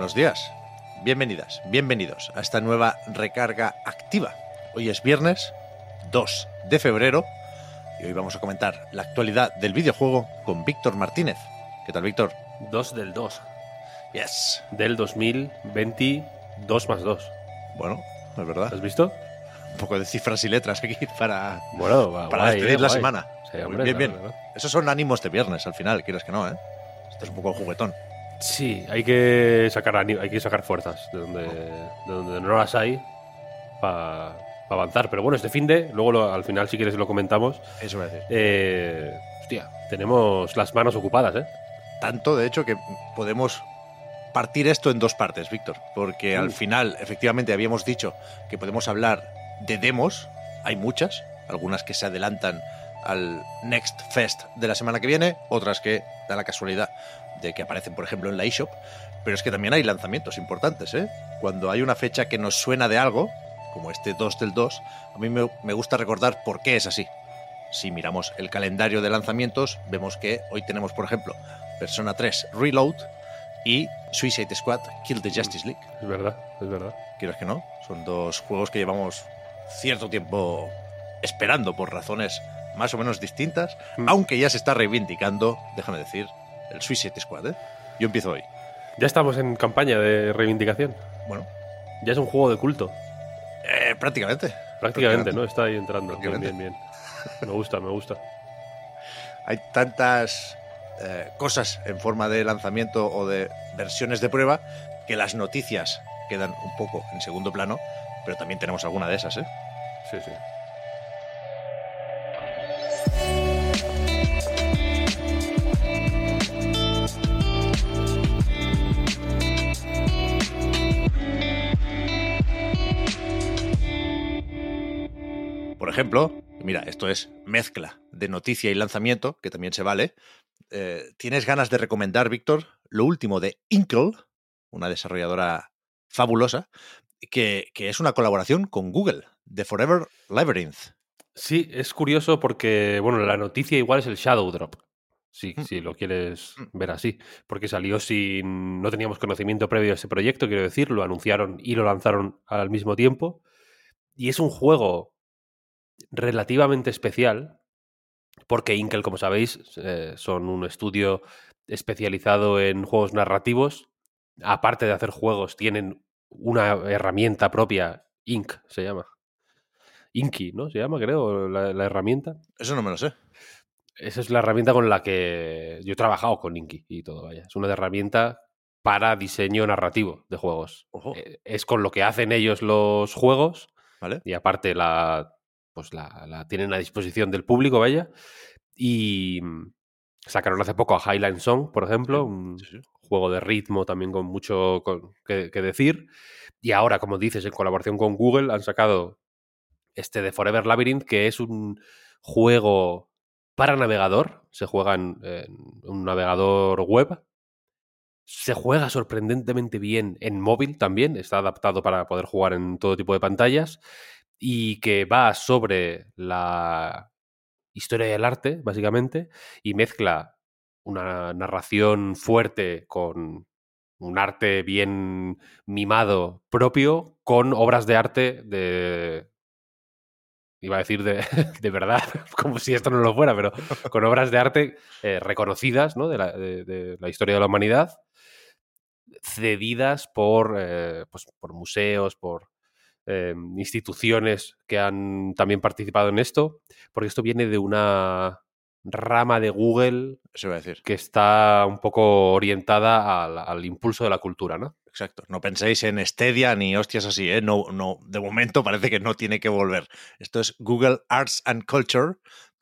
Buenos días, bienvenidas, bienvenidos a esta nueva recarga activa. Hoy es viernes 2 de febrero y hoy vamos a comentar la actualidad del videojuego con Víctor Martínez. ¿Qué tal, Víctor? 2 del 2. Yes. Del 2022 más 2. Bueno, es verdad. ¿Has visto? Un poco de cifras y letras aquí para, Bueno, va, para guay, despedir eh, la guay. semana. Sí, Muy hombre, bien, claro, bien. claro. Esos son ánimos de viernes al final, quieres que no, ¿eh? Esto es un poco juguetón. Sí, hay que sacar hay que sacar fuerzas de donde, de donde no las hay para avanzar. Pero bueno, este fin de, luego lo- al final si quieres lo comentamos. Eso voy a decir. Eh, hostia, tenemos las manos ocupadas, ¿eh? Tanto, de hecho, que podemos partir esto en dos partes, Víctor. Porque al final, efectivamente, habíamos dicho que podemos hablar de demos. Hay muchas, algunas que se adelantan al Next Fest de la semana que viene, otras que da la casualidad de que aparecen, por ejemplo, en la eShop. Pero es que también hay lanzamientos importantes, ¿eh? Cuando hay una fecha que nos suena de algo, como este 2 del 2, a mí me, me gusta recordar por qué es así. Si miramos el calendario de lanzamientos, vemos que hoy tenemos, por ejemplo, Persona 3 Reload y Suicide Squad Kill the Justice League. Es verdad, es verdad. Quieres que no, son dos juegos que llevamos cierto tiempo esperando por razones más o menos distintas, Mm. aunque ya se está reivindicando, déjame decir, el Suicide Squad. ¿eh? Yo empiezo hoy. Ya estamos en campaña de reivindicación. Bueno, Ya es un juego de culto. eh, prácticamente. Prácticamente, ¿no? Está ahí entrando. Bien, bien, bien. Me gusta, me gusta. Hay tantas eh, cosas en forma de lanzamiento o de versiones de prueba que las noticias quedan un poco en segundo plano, pero también tenemos alguna de esas, ¿eh? Sí, sí. Por ejemplo, mira, esto es mezcla de noticia y lanzamiento, que también se vale. Eh, ¿Tienes ganas de recomendar, Víctor, lo último de Inkle, una desarrolladora fabulosa, que, que es una colaboración con Google, de Forever Labyrinth? Sí, es curioso porque, bueno, la noticia igual es el Shadow Drop. Sí, Mm. si lo quieres Mm. ver así. Porque salió sin. No teníamos conocimiento previo a ese proyecto, quiero decir. Lo anunciaron y lo lanzaron al mismo tiempo. Y es un juego relativamente especial. Porque Inkel, como sabéis, eh, son un estudio especializado en juegos narrativos. Aparte de hacer juegos, tienen una herramienta propia, Ink se llama. Inky, ¿no? Se llama, creo, la, la herramienta. Eso no me lo sé. Esa es la herramienta con la que yo he trabajado con Inky y todo, vaya. Es una herramienta para diseño narrativo de juegos. Ojo. Eh, es con lo que hacen ellos los juegos ¿Vale? y aparte la, pues la, la tienen a disposición del público, vaya. Y mm, sacaron hace poco a Highline Song, por ejemplo, un juego de ritmo también con mucho con- que, que decir. Y ahora, como dices, en colaboración con Google han sacado este de Forever Labyrinth, que es un juego para navegador. Se juega en, en un navegador web. Se juega sorprendentemente bien en móvil también. Está adaptado para poder jugar en todo tipo de pantallas. Y que va sobre la historia del arte, básicamente, y mezcla una narración fuerte con un arte bien mimado propio con obras de arte de... Iba a decir de, de verdad, como si esto no lo fuera, pero con obras de arte eh, reconocidas ¿no? de, la, de- la historia de la humanidad, cedidas por, eh, pues, por museos, por eh, instituciones que han también participado en esto, porque esto viene de una rama de Google Eso iba a decir. que está un poco orientada al, al impulso de la cultura, ¿no? Exacto. No penséis en Stadia ni hostias así, ¿eh? No, no, de momento parece que no tiene que volver. Esto es Google Arts and Culture,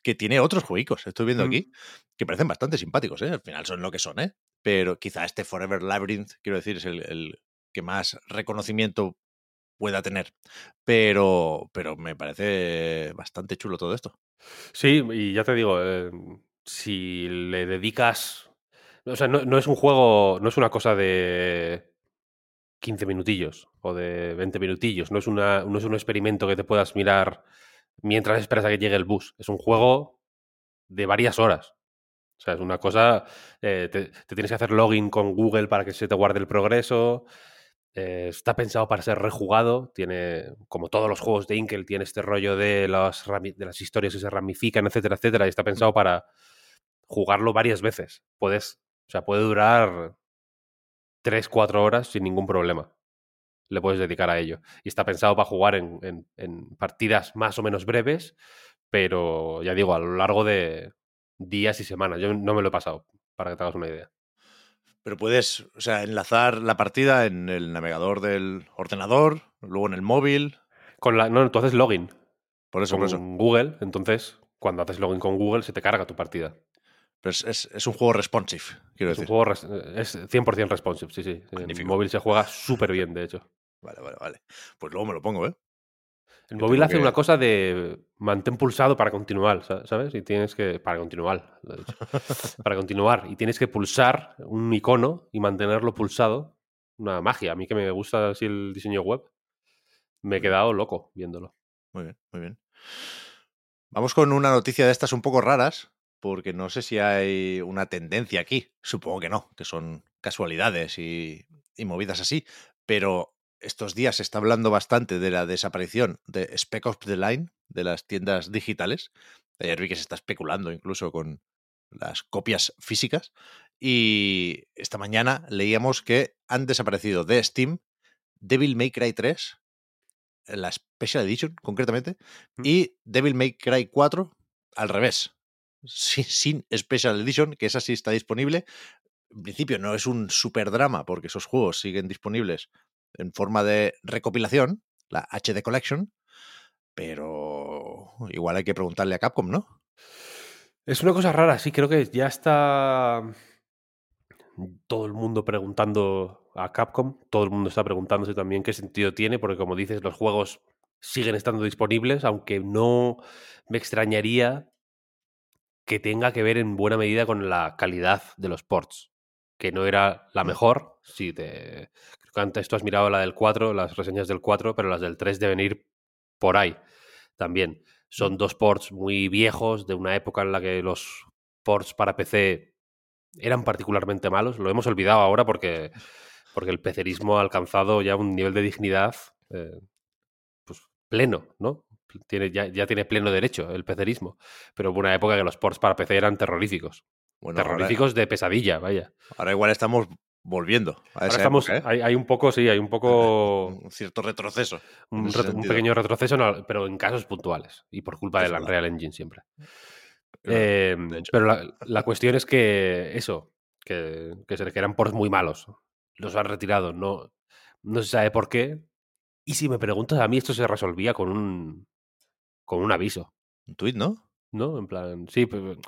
que tiene otros juegos, estoy viendo Mm. aquí, que parecen bastante simpáticos, ¿eh? Al final son lo que son, ¿eh? Pero quizá este Forever Labyrinth, quiero decir, es el, el que más reconocimiento pueda tener. Pero, pero me parece bastante chulo todo esto. Sí, y ya te digo, eh, si le dedicas. O sea, no, es un juego, no es una cosa de 15 minutillos o de 20 minutillos, no es, una, no es un experimento que te puedas mirar mientras esperas a que llegue el bus. Es un juego de varias horas. O sea, es una cosa. eh, te, te tienes que hacer login con Google para que se te guarde el progreso. Eh, está pensado para ser rejugado. Tiene, como todos los juegos de Inkel, tiene este rollo de las, de las historias que se ramifican, etcétera, etcétera. Y está pensado para jugarlo varias veces. Puedes, o sea, puede durar 3, 4 horas sin ningún problema. Le puedes dedicar a ello. Y está pensado para jugar en, en- en partidas más o menos breves, pero ya digo, a lo largo de días y semanas. Yo no me lo he pasado, para que te hagas una idea. Pero puedes, o sea, enlazar la partida en el navegador del ordenador, luego en el móvil. Con la, no, tú haces login Por eso, con por eso. Google, entonces cuando haces login con Google se te carga tu partida. Pero es, es- es un juego responsive, quiero Es un decir. juego res- es 100% responsive, sí, sí. En Magnífico. móvil se juega súper bien, de hecho. Vale, vale, vale. Pues luego me lo pongo, ¿eh? El móvil hace que- una cosa de mantén pulsado para continuar, sa- ¿sabes? Y tienes que. Para continuar, lo he dicho. para continuar. Y tienes que pulsar un icono y mantenerlo pulsado. Una magia. A mí que me gusta así el diseño web. Me he quedado loco viéndolo. Muy bien, muy bien. Vamos con una noticia de estas un poco raras, porque no sé si hay una tendencia aquí. Supongo que no, que son casualidades y, y movidas así. Pero estos días se está hablando bastante de la desaparición de Spec Ops The Line, de las tiendas digitales. Ayer vi que se está especulando incluso con las copias físicas. Y esta mañana leíamos que han desaparecido de Steam Devil May Cry 3, la Special Edition concretamente, y Devil May Cry 4 al revés, sin, sin Special Edition, que esa sí está disponible. En principio no es un super drama porque esos juegos siguen disponibles en forma de recopilación, la HD Collection, pero igual hay que preguntarle a Capcom, ¿no? Es una cosa rara, sí, creo que ya está todo el mundo preguntando a Capcom, todo el mundo está preguntándose también qué sentido tiene, porque como dices, los juegos siguen estando disponibles, aunque no me extrañaría que tenga que ver en buena medida con la calidad de los ports, que no era la Mm. mejor. Sí, te... antes tú has mirado la del 4, las reseñas del 4, pero las del 3 deben ir por ahí también. Son dos ports muy viejos, de una época en la que los ports para PC eran particularmente malos. Lo hemos olvidado ahora porque, porque el pecerismo ha alcanzado ya un nivel de dignidad eh, pues, pleno, ¿no? Tiene, ya, ya tiene pleno derecho el pecerismo. Pero hubo una época que los ports para PC eran terroríficos. Bueno, ahora, terroríficos de pesadilla, vaya. ahora igual estamos volviendo a Ahora esa estamos, época, ¿eh? hay, hay un poco, sí, hay un poco un cierto retroceso. un, pequeño retroceso, pero en casos puntuales y por culpa del. Unreal Engine siempre. Eh, hecho. pero la, la cuestión es que eso, que, que, se, que eran ports muy malos. Los han retirado, no, no se sabe por qué. Y si me preguntas, a mí esto se resolvía con un, con un aviso, Un tuit, ¿no? ¿no? En plan, sí, pues,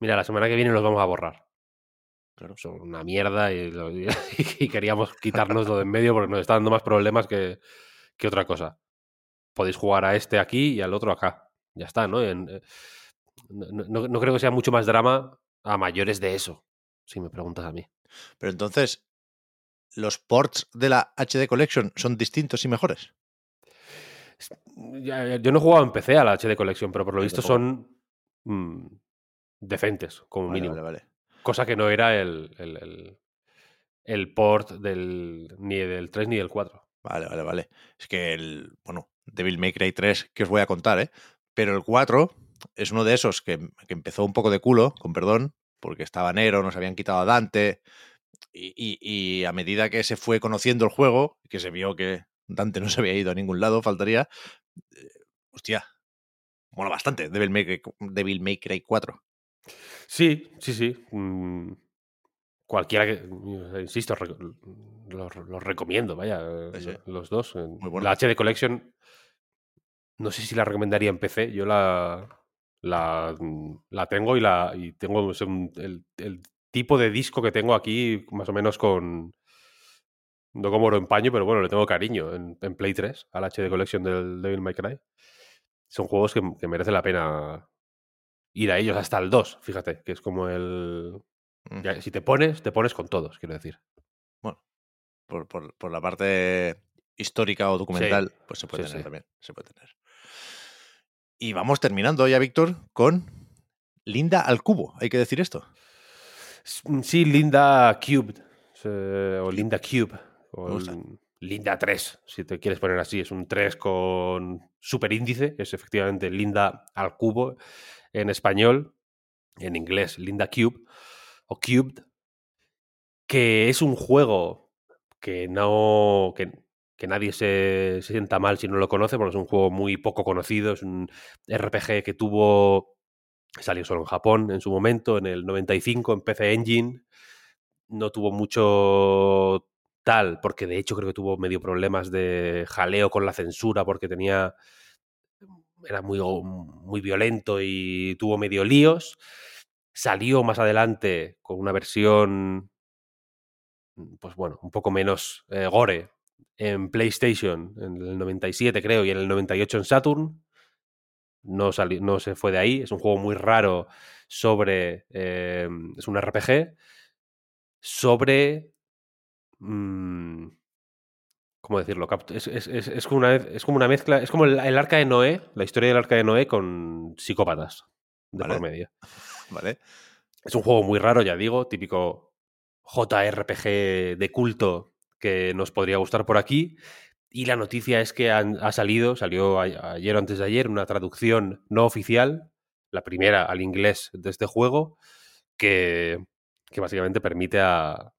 mira, la semana que viene los vamos a borrar. Claro, son una mierda y, lo- y queríamos quitárnoslo de en medio porque nos está dando más problemas que, que otra cosa. Podéis jugar a este aquí y al otro acá. Ya está, ¿no? En- eh, no, no- no creo que sea mucho más drama a mayores de eso, si me preguntas a mí. Pero entonces, ¿los ports de la HD Collection son distintos y mejores? Yo no he jugado en PC a la HD Collection, pero por lo visto son mm, decentes, como Vale, mínimo. vale, vale. Cosa que no era el, el, el- port del, ni del 3 ni del 4. Vale, vale, vale. Es que el, bueno, Devil May Cry 3, que os voy a contar, ¿eh? Pero el 4 es uno de esos que, que empezó un poco de culo, con perdón, porque estaba negro, nos habían quitado a Dante, y, y- a medida que se fue conociendo el juego, que se vio que Dante no se había ido a ningún lado, faltaría, eh, hostia, mola bastante Devil May, Devil May Cry 4. Sí, sí, sí. mm, cualquiera que. Insisto, re- los, los recomiendo, vaya. Sí. Los dos. Muy bueno. La HD Collection. No sé si la recomendaría en PC. Yo la. La, mm, la tengo y la y tengo un- el, el tipo de disco que tengo aquí, más o menos con. No como oro en paño, pero bueno, le tengo cariño en, en Play 3, al HD Collection del Devil May Cry. Son juegos que, que merece la pena ir a ellos hasta el 2, fíjate, que es como el. Mm. ya, si te pones, te pones con todos, quiero decir. Bueno, por, por- por la parte histórica o documental, pues se puede sí, tener sí. también. Se puede tener. Y vamos terminando ya, Víctor, con Linda al cubo. Hay que decir esto. Mm, Sí, Linda Cubed. o Linda Cube. O Me gusta. el Linda 3, si te quieres poner así. Es un 3 con superíndice. Es efectivamente Linda al cubo en español. En inglés, Linda Cube. O Cubed. Que es un juego que no. que, que nadie se, se sienta mal si no lo conoce, porque es un juego muy poco conocido. Es un RPG que tuvo. Salió solo en Japón en su momento, en el 95, en PC Engine. No tuvo mucho porque de hecho creo que tuvo medio problemas de jaleo con la censura, porque tenía. Era muy, muy violento y tuvo medio líos. Salió más adelante con una versión. Pues bueno, un poco menos eh, gore en PlayStation en el 97, creo, y en el 98 en Saturn no, sali- no se fue de ahí. Es un juego muy raro sobre. eh, es un RPG sobre. Mm, ¿Cómo decirlo? Es, es- es- es como una, es como una mezcla. Es como el, el arca de Noé, la historia del arca de Noé con psicópatas de Vale. por medio. ¿Vale? Es un juego muy raro, ya digo, típico JRPG de culto que nos podría gustar por aquí. Y la noticia es que han- ha salido, salió a- ayer o antes de ayer, una traducción no oficial, la primera al inglés de este juego, que, que básicamente permite a,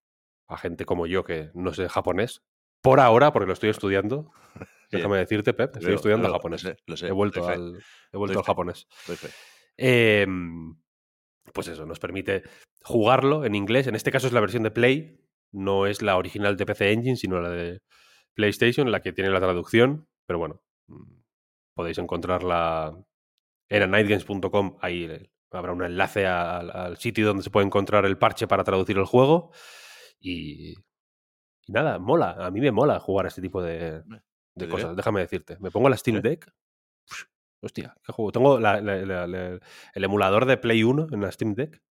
a gente como yo que no sé japonés, por ahora, porque lo estoy estudiando, déjame decirte, Pep, estoy estudiando lo japonés. sé, lo sé, he vuelto, al, he vuelto al japonés. Em, pues eso, nos permite jugarlo en inglés. En este caso es la versión de Play, no es la original de PC Engine, sino la de PlayStation, la que tiene la traducción. Pero bueno, mm, podéis encontrarla en anightgames.com. Ahí eh, habrá un enlace al, al sitio donde se puede encontrar el parche para traducir el juego. Y, y nada, mola. A mí me mola jugar a este tipo de, de diré. cosas. Déjame decirte. Me pongo la Steam. Deck. Hostia, qué juego. Tengo la- la- la- la- el emulador de Play 1 en la Steam Deck.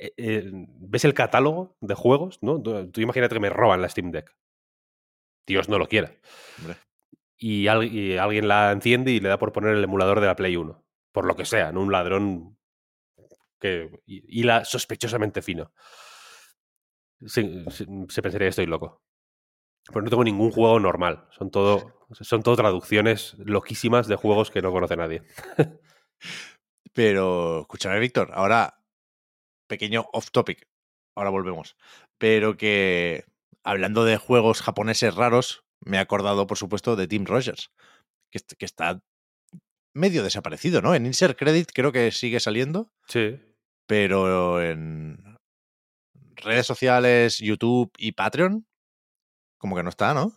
Eh, eh, ¿Ves el catálogo de juegos? ¿no? Tú, tú imagínate que me roban la Steam Deck. Dios no lo quiera. Y, al- y alguien la enciende y le da por poner el emulador de la Play 1. Por lo que sea, ¿no? Un ladrón que hila sospechosamente fino. Se, se- se pensaría que estoy loco. Pero no tengo ningún juego normal. Son todo, son todo traducciones loquísimas de juegos que no conoce nadie. Pero, escúchame, Víctor, ahora, pequeño off topic, ahora volvemos. Pero que, hablando de juegos japoneses raros, me he acordado, por supuesto, de Tim Rogers, que, que está medio desaparecido, ¿no? En Insert Credit creo que sigue saliendo, Sí. pero en redes sociales, YouTube y Patreon, como que no está, ¿no?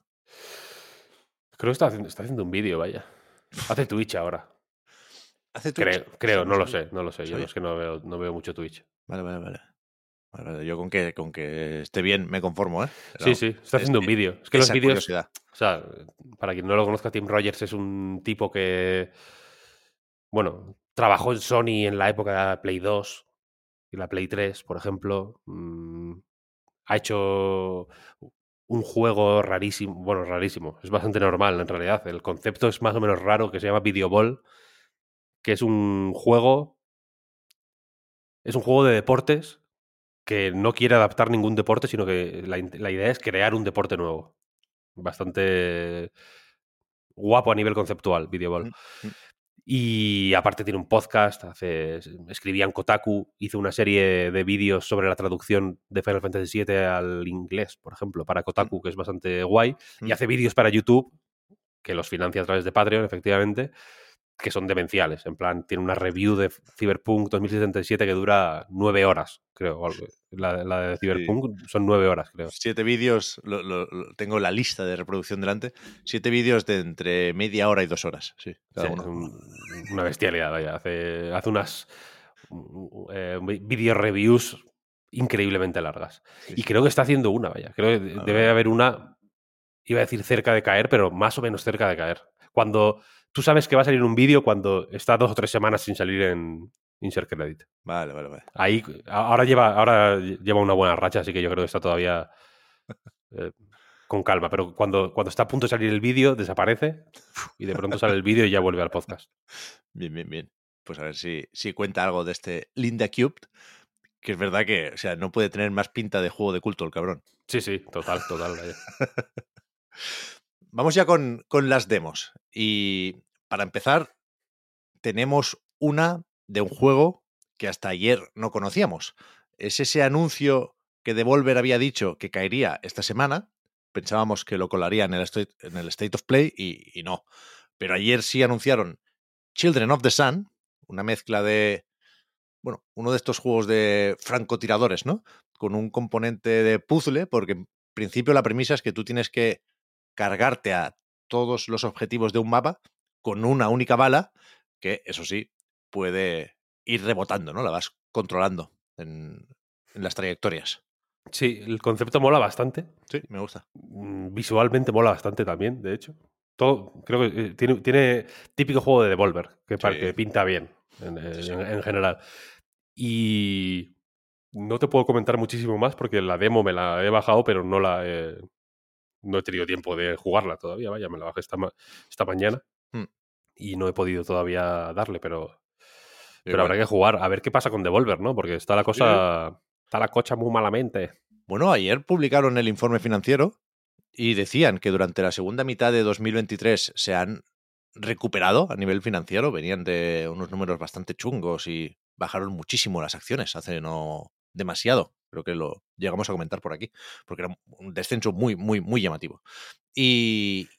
Creo que está haciendo, está haciendo un vídeo, vaya. Hace Twitch ahora. Hace Twitch. Creo, creo, no lo sé, no lo sé. Yo sabía. es que no veo, no veo mucho Twitch. Vale, vale, vale. Yo con que, con que esté bien me conformo, ¿eh? Pero Sí, sí, está haciendo un vídeo. Es que los vídeos, curiosidad. o sea, para quien no lo conozca, Tim Rogers es un tipo que, bueno, trabajó en Sony en la época de la Play 2 y la Play 3, por ejemplo. Mm, ha hecho un juego rarísimo, bueno, rarísimo, es bastante normal en realidad. El concepto es más o menos raro, que se llama Video Ball, que es un juego, es un juego de deportes que no quiere adaptar ningún deporte, sino que la, idea es crear un deporte nuevo. Bastante guapo a nivel conceptual, Videoball. Mm, mm. Y aparte tiene un podcast, hace, escribía en Kotaku, hizo una serie de vídeos sobre la traducción de Final Fantasy VII al inglés, por ejemplo, para Kotaku, que es bastante guay. Y Mm. hace vídeos para YouTube, que los financia a través de Patreon, efectivamente, que son demenciales. En plan, tiene una review de Cyberpunk 2077 que dura nueve horas, creo. La, la de Cyberpunk son nueve horas, creo. Siete vídeos, lo, lo- lo- tengo la lista de reproducción delante. Siete vídeos de entre media hora y dos horas. Sí, cada Sí, uno. es un- una bestialidad, vaya. Hace, hace unas eh, video reviews increíblemente largas. Sí, Y creo que está haciendo una, vaya. Creo que debe haber una, iba a decir cerca de caer, pero más o menos cerca de caer. Cuando tú sabes que va a salir un vídeo cuando está dos o tres semanas sin salir en Insert Credit. Vale, vale, vale. Ahí, ahora lleva, ahora lleva una buena racha, así que yo creo que está todavía eh, con calma. Pero cuando, cuando está a punto de salir el vídeo, desaparece y de pronto sale el vídeo y ya vuelve al podcast. Bien, bien, bien. Pues a ver si, si cuenta algo de este Linda Cubed, que es verdad que, o sea, no puede tener más pinta de juego de culto el cabrón. Sí, sí, total, total. Vamos ya con, con las demos. Y para empezar, tenemos una de un juego que hasta ayer no conocíamos. Es ese anuncio que Devolver había dicho que caería esta semana. Pensábamos que lo colaría en el State, en el state of Play y, y no. Pero ayer sí anunciaron Children of the Sun, una mezcla de, bueno, uno de estos juegos de francotiradores, ¿no? Con un componente de puzzle, porque en principio la premisa es que tú tienes que cargarte a todos los objetivos de un mapa con una única bala, que eso sí, puede ir rebotando, ¿no? La vas controlando en, en las trayectorias. Sí, el concepto mola bastante. Sí, me gusta. Mm, Visualmente mola bastante también, de hecho. Todo, creo que eh, tiene, tiene típico juego de Devolver, que, pa- Sí. que pinta bien en, Sí, sí. en- en general. Y no te puedo comentar muchísimo más porque la demo me la he bajado, pero no la he, no he tenido tiempo de jugarla todavía. Vaya, me la bajé esta, ma- esta mañana Hmm. y no he podido todavía darle, pero, pero habrá que jugar a ver qué pasa con Devolver, ¿no? Porque está la cosa, está la cocha muy malamente. Bueno, ayer publicaron el informe financiero y decían que durante la segunda mitad de 2023 se han recuperado a nivel financiero. Venían de unos números bastante chungos y bajaron muchísimo las acciones hace no demasiado. Creo que lo llegamos a comentar por aquí, porque era un descenso muy, muy, muy llamativo. Y,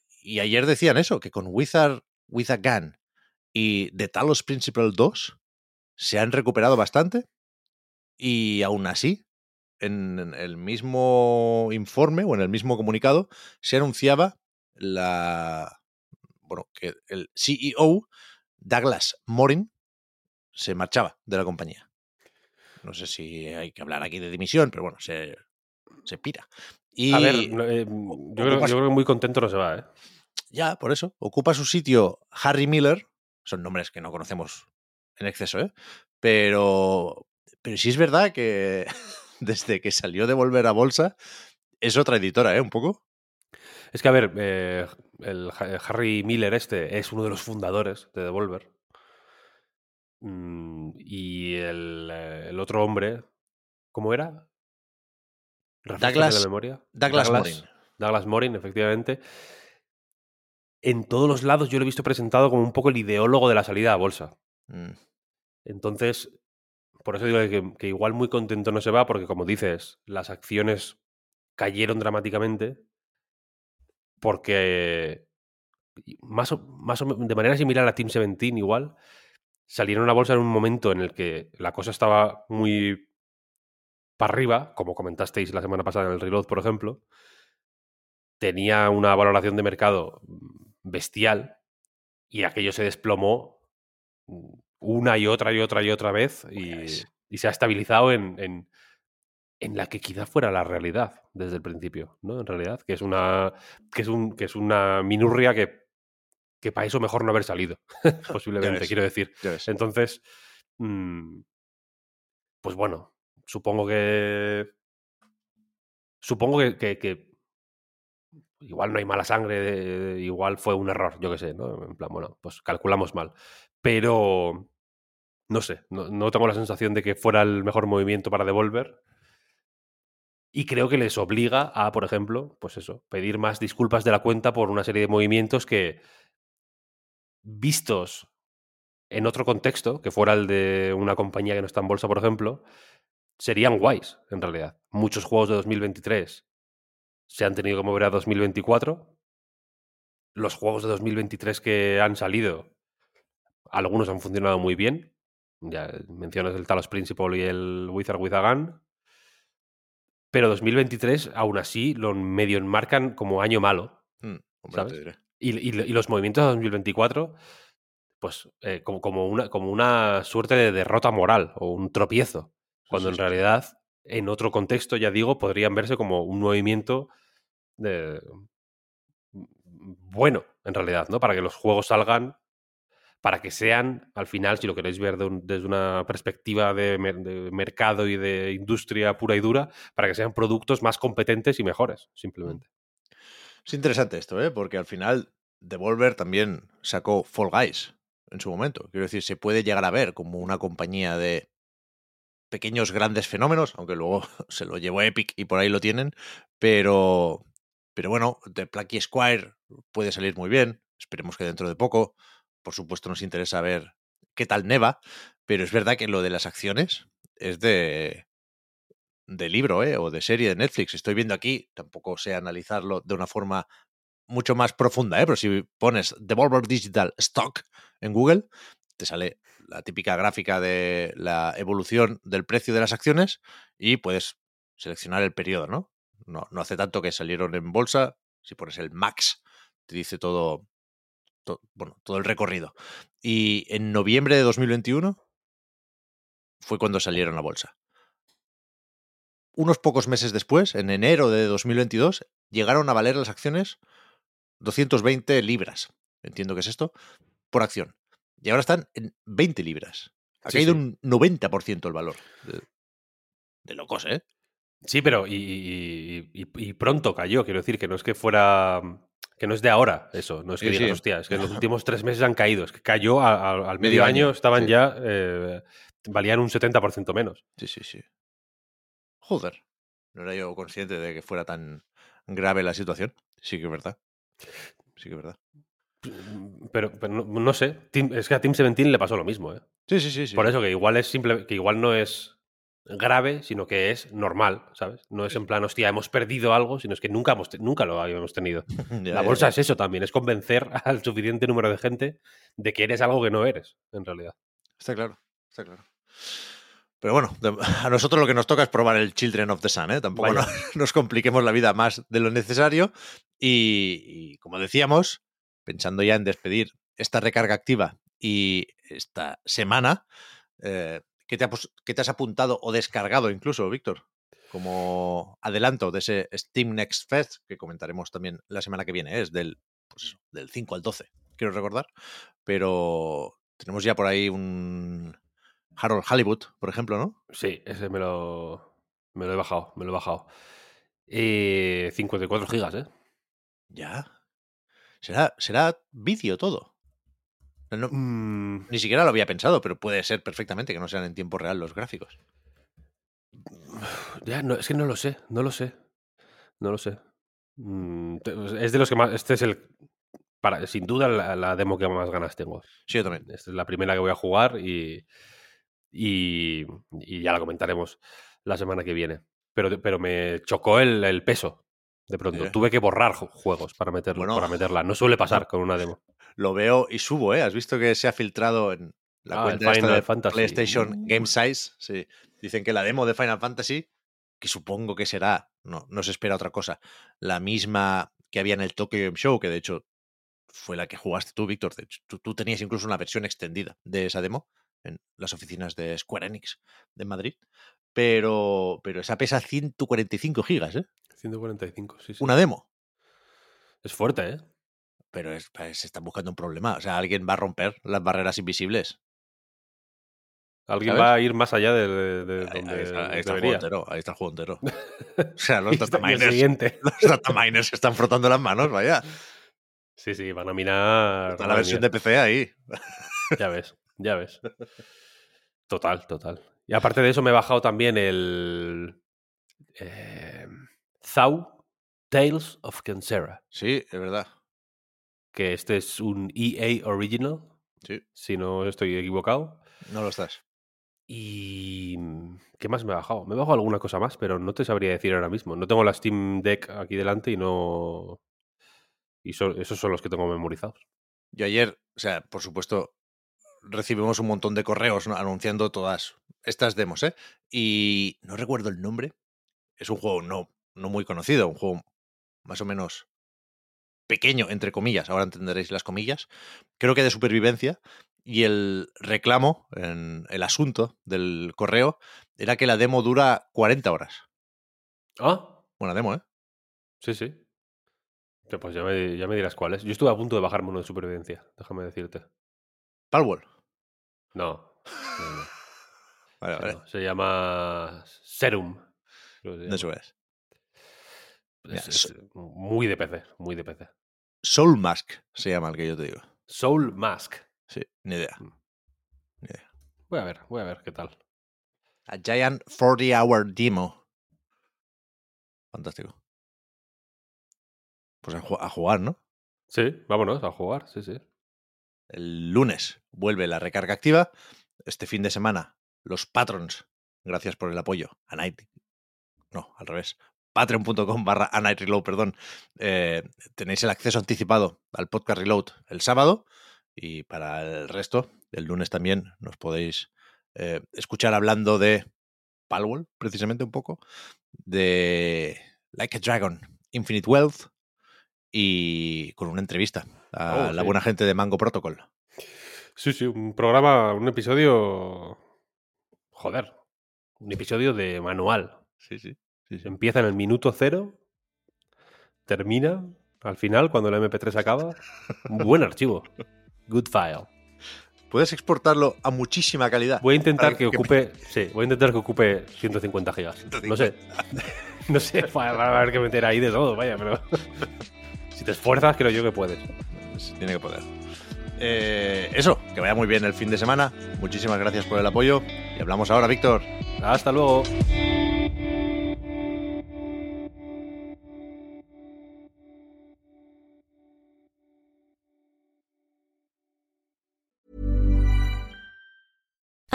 ayer decían eso, que con Wizard with Gun y The Talos Principle 2 se han recuperado bastante y aún así en el mismo informe o en el mismo comunicado se anunciaba la bueno que el CEO Douglas Morin se marchaba de la compañía. No sé si hay que hablar aquí de dimisión, pero bueno, se, se pira. Y A ver, eh, yo, creo, yo creo que muy contento no se va, ¿eh? ya, por eso, ocupa su sitio Harry Miller. Son nombres que no conocemos en exceso, ¿eh? Pero, pero sí es verdad que desde que salió de volver a bolsa, es otra editora, ¿eh? Un poco. Es que, a ver, eh, el Ha- Harry Miller este es uno de los fundadores de Devolver. Mm, y el, eh, el otro hombre, ¿cómo era? Douglas- la memoria. Douglas Morin. Douglas Morin, efectivamente. En todos los lados yo lo he visto presentado como un poco el ideólogo de la salida a bolsa. Mm, Entonces, por eso digo que, que igual muy contento no se va, porque como dices, las acciones cayeron dramáticamente porque más o, más o de manera similar a Team 17 igual, salieron a la bolsa en un momento en el que la cosa estaba muy para arriba, como comentasteis la semana pasada en el Reload, por ejemplo, tenía una valoración de mercado bestial y aquello se desplomó una y otra y otra y otra vez y, Pues- y se ha estabilizado en, en, en la que quizá fuera la realidad desde el principio, ¿no? En realidad, que es una, que es un, que es una minurria que, que para eso mejor no haber salido, posiblemente, ves. quiero decir. Entonces, mm, pues bueno, supongo que. Supongo que, que- que igual no hay mala sangre, de- igual fue un error, yo qué sé, ¿no? En plan, bueno, pues calculamos mal. Pero no sé, no, no tengo la sensación de que fuera el mejor movimiento para devolver. Y creo que les obliga a, por ejemplo, pues eso, pedir más disculpas de la cuenta por una serie de movimientos que, vistos en otro contexto, que fuera el de una compañía que no está en bolsa, por ejemplo, serían guays, en realidad. Muchos juegos de 2023 se han tenido que mover a 2024. Los juegos de 2023 que han salido algunos han funcionado muy bien. Ya mencionas el Talos Principle y el Wizard with a Gun. Pero 2023, aún así, lo medio enmarcan como año malo. Mm, hombre, ¿Sabes? te diré. Y, y- y los movimientos de 2024, pues eh, como, como, una, como una suerte de derrota moral o un tropiezo. Cuando sí, en realidad, en otro contexto, ya digo, podrían verse como un movimiento de... bueno, en realidad, ¿no? Para que los juegos salgan, para que sean, al final, si lo queréis ver de un- desde una perspectiva de, mer- de mercado y de industria pura y dura, para que sean productos más competentes y mejores, simplemente. Es interesante esto, ¿eh? Porque al final Devolver también sacó Fall Guys en su momento. Quiero decir, se puede llegar a ver como una compañía de pequeños grandes fenómenos, aunque luego se lo llevó Epic y por ahí lo tienen, pero pero bueno, The Plucky Squire puede salir muy bien, esperemos que dentro de poco. Por supuesto nos interesa ver qué tal Neva, pero es verdad que lo de las acciones es de de libro, ¿eh? O de serie de Netflix. Estoy viendo aquí, tampoco sé analizarlo de una forma mucho más profunda, ¿eh? Pero si pones Devolver Digital Stock en Google, te sale la típica gráfica de la evolución del precio de las acciones y puedes seleccionar el periodo, ¿no? No, hace tanto que salieron en bolsa. Si pones el max, te dice todo, to- bueno, todo el recorrido. Y en noviembre de 2021 fue cuando salieron a bolsa. Unos pocos meses después, en enero de 2022, llegaron a valer las acciones 220 libras. Entiendo que es esto, por acción. Y ahora están en 20 libras. Ha Sí, caído sí. un 90% el valor. De, de locos, ¿eh? Sí, pero y, y- y- y pronto cayó, quiero decir, que no es que fuera. que no es de ahora eso, no es que Sí, digas, hostia, es que en los últimos tres meses han caído, es que cayó a- a- al medio, Medio año, año, estaban ya. eh, valían un 70% menos. Sí, sí, sí. Joder. No era yo consciente de que fuera tan grave la situación. Sí que es verdad. Sí que es verdad. Pero, pero no, no sé, Team- es que a Team 17 le pasó lo mismo, ¿eh? Sí, sí, sí. sí. Por eso que igual es simple, que igual no es grave, sino que es normal, ¿sabes? No es en plan, hostia, hemos perdido algo, sino es que nunca, hemos nunca lo habíamos tenido. Ya, La ya, bolsa ya. es eso también, es convencer al suficiente número de gente de que eres algo que no eres, en realidad. Está claro, está claro. Pero bueno, a nosotros lo que nos toca es probar el Children of the Sun, ¿eh? Tampoco nos compliquemos la vida más de lo necesario. Y, y como decíamos, pensando ya en despedir esta recarga activa y esta semana, eh, ¿qué, te ha pos- qué te has apuntado o descargado incluso, Víctor? Como adelanto de ese Steam Next Fest, que comentaremos también la semana que viene, ¿eh? es del, pues eso, del 5 al 12, quiero recordar. Pero tenemos ya por ahí un Harold Hollywood, por ejemplo, ¿no? Sí, ese me lo, me lo he bajado, me lo he bajado. Eh, 54 gigas, ¿eh? Ya. Será, será vídeo todo. No- Mm, ni siquiera lo había pensado, pero puede ser perfectamente que no sean en tiempo real los gráficos. ya, no, es que no lo sé, no lo sé. No lo sé. Mm, te- es de los que más. Este es el. Para, sin duda, la, la demo que más ganas tengo. Sí, yo también. Esta es la primera que voy a jugar y, y, y ya la comentaremos la semana que viene. Pero, pero me chocó el, el peso. De pronto, Sí. tuve que borrar ju- juegos para, meterlo, Bueno. para meterla. No suele pasar con una demo. Lo veo y subo, ¿eh? ¿Has visto que se ha filtrado en la Ah, cuenta Final de Fantasy. PlayStation Uh. Game Size? Sí. Dicen que la demo de Final Fantasy, que supongo que será, no, no se espera otra cosa, la misma que había en el Tokyo Game Show, que de hecho fue la que jugaste tú, Víctor. Tú, tú tenías incluso una versión extendida de esa demo en las oficinas de Square Enix de Madrid. Pero, pero esa pesa 145 gigas, ¿eh? 145, sí, sí. Una demo. Es fuerte, ¿eh? Pero es, se están buscando un problema. O sea, alguien va a romper las barreras invisibles. Alguien ¿Sabes? va a ir más allá de, de- de Ahí, donde ahí está, ahí está el juego entero. Ahí está el juego entero. O sea, los dataminers, siguiente. los dataminers se están frotando las manos, vaya. Sí, sí, van a minar. Está la versión de PC ahí. Ya ves, ya ves. Total, total. Y aparte de eso, me he bajado también el. Eh, Thou Tales of Kensera. Sí, es verdad. Que este es un EA Original, Sí, si no estoy equivocado. no lo estás. Y. ¿Qué más me he bajado? Me he bajado alguna cosa más, pero no te sabría decir ahora mismo. No tengo la Steam Deck aquí delante y no. Y so- esos son los que tengo memorizados. Yo ayer, o sea, por supuesto, recibimos un montón de correos ¿no? anunciando todas estas demos, ¿eh? Y no recuerdo el nombre. Es un juego no, no muy conocido, un juego más o menos pequeño, entre comillas, ahora entenderéis las comillas, creo que de supervivencia, y el reclamo, en el asunto del correo, era que la demo dura 40 horas. Ah, Buena demo, ¿eh? sí, sí. Pues ya me, ya me dirás cuál es. Yo estuve a punto de bajarme uno de supervivencia, déjame decirte. Palworld. No. no, no, Vale, vale. no. Se llama Serum. se llama. cuál es. Es- Ya, es muy de PC, muy de PC. Soul Mask se llama el que yo te digo. Soul Mask. Sí, ni idea. Mm. Ni idea. Voy a ver, voy a ver qué tal. A Giant 40 Hour Demo. Fantástico. Pues a jugar, ¿no? Sí, vámonos a jugar, sí, sí. El lunes vuelve la recarga activa. Este fin de semana, los patrons, gracias por el apoyo. A Night. No, al revés. Patreon.com barra a Night Reload, perdón. Eh, tenéis el acceso anticipado al podcast Reload el sábado. Y para el resto, el lunes también nos podéis eh, escuchar hablando de Palworld, precisamente un poco. De Like a Dragon, Infinite Wealth. Y con una entrevista a Oh, la sí. buena gente de Mango Protocol. Sí, sí, un programa, un episodio. Joder. Un episodio de manual. Sí, sí. sí, sí. Empieza en el minuto cero, termina al final, cuando el MP3 acaba. Un buen archivo. Good file. Puedes exportarlo a muchísima calidad. Voy a intentar Para que ocupe. Sí, voy a intentar que ocupe 150 gigas. No sé. No sé, va a haber que meter ahí de todo, vaya, pero. Si te esfuerzas, creo yo que puedes. Tiene que poder. Eh, eso, que vaya muy bien el fin de semana. Muchísimas gracias por el apoyo. Y hablamos ahora, Víctor. Hasta luego.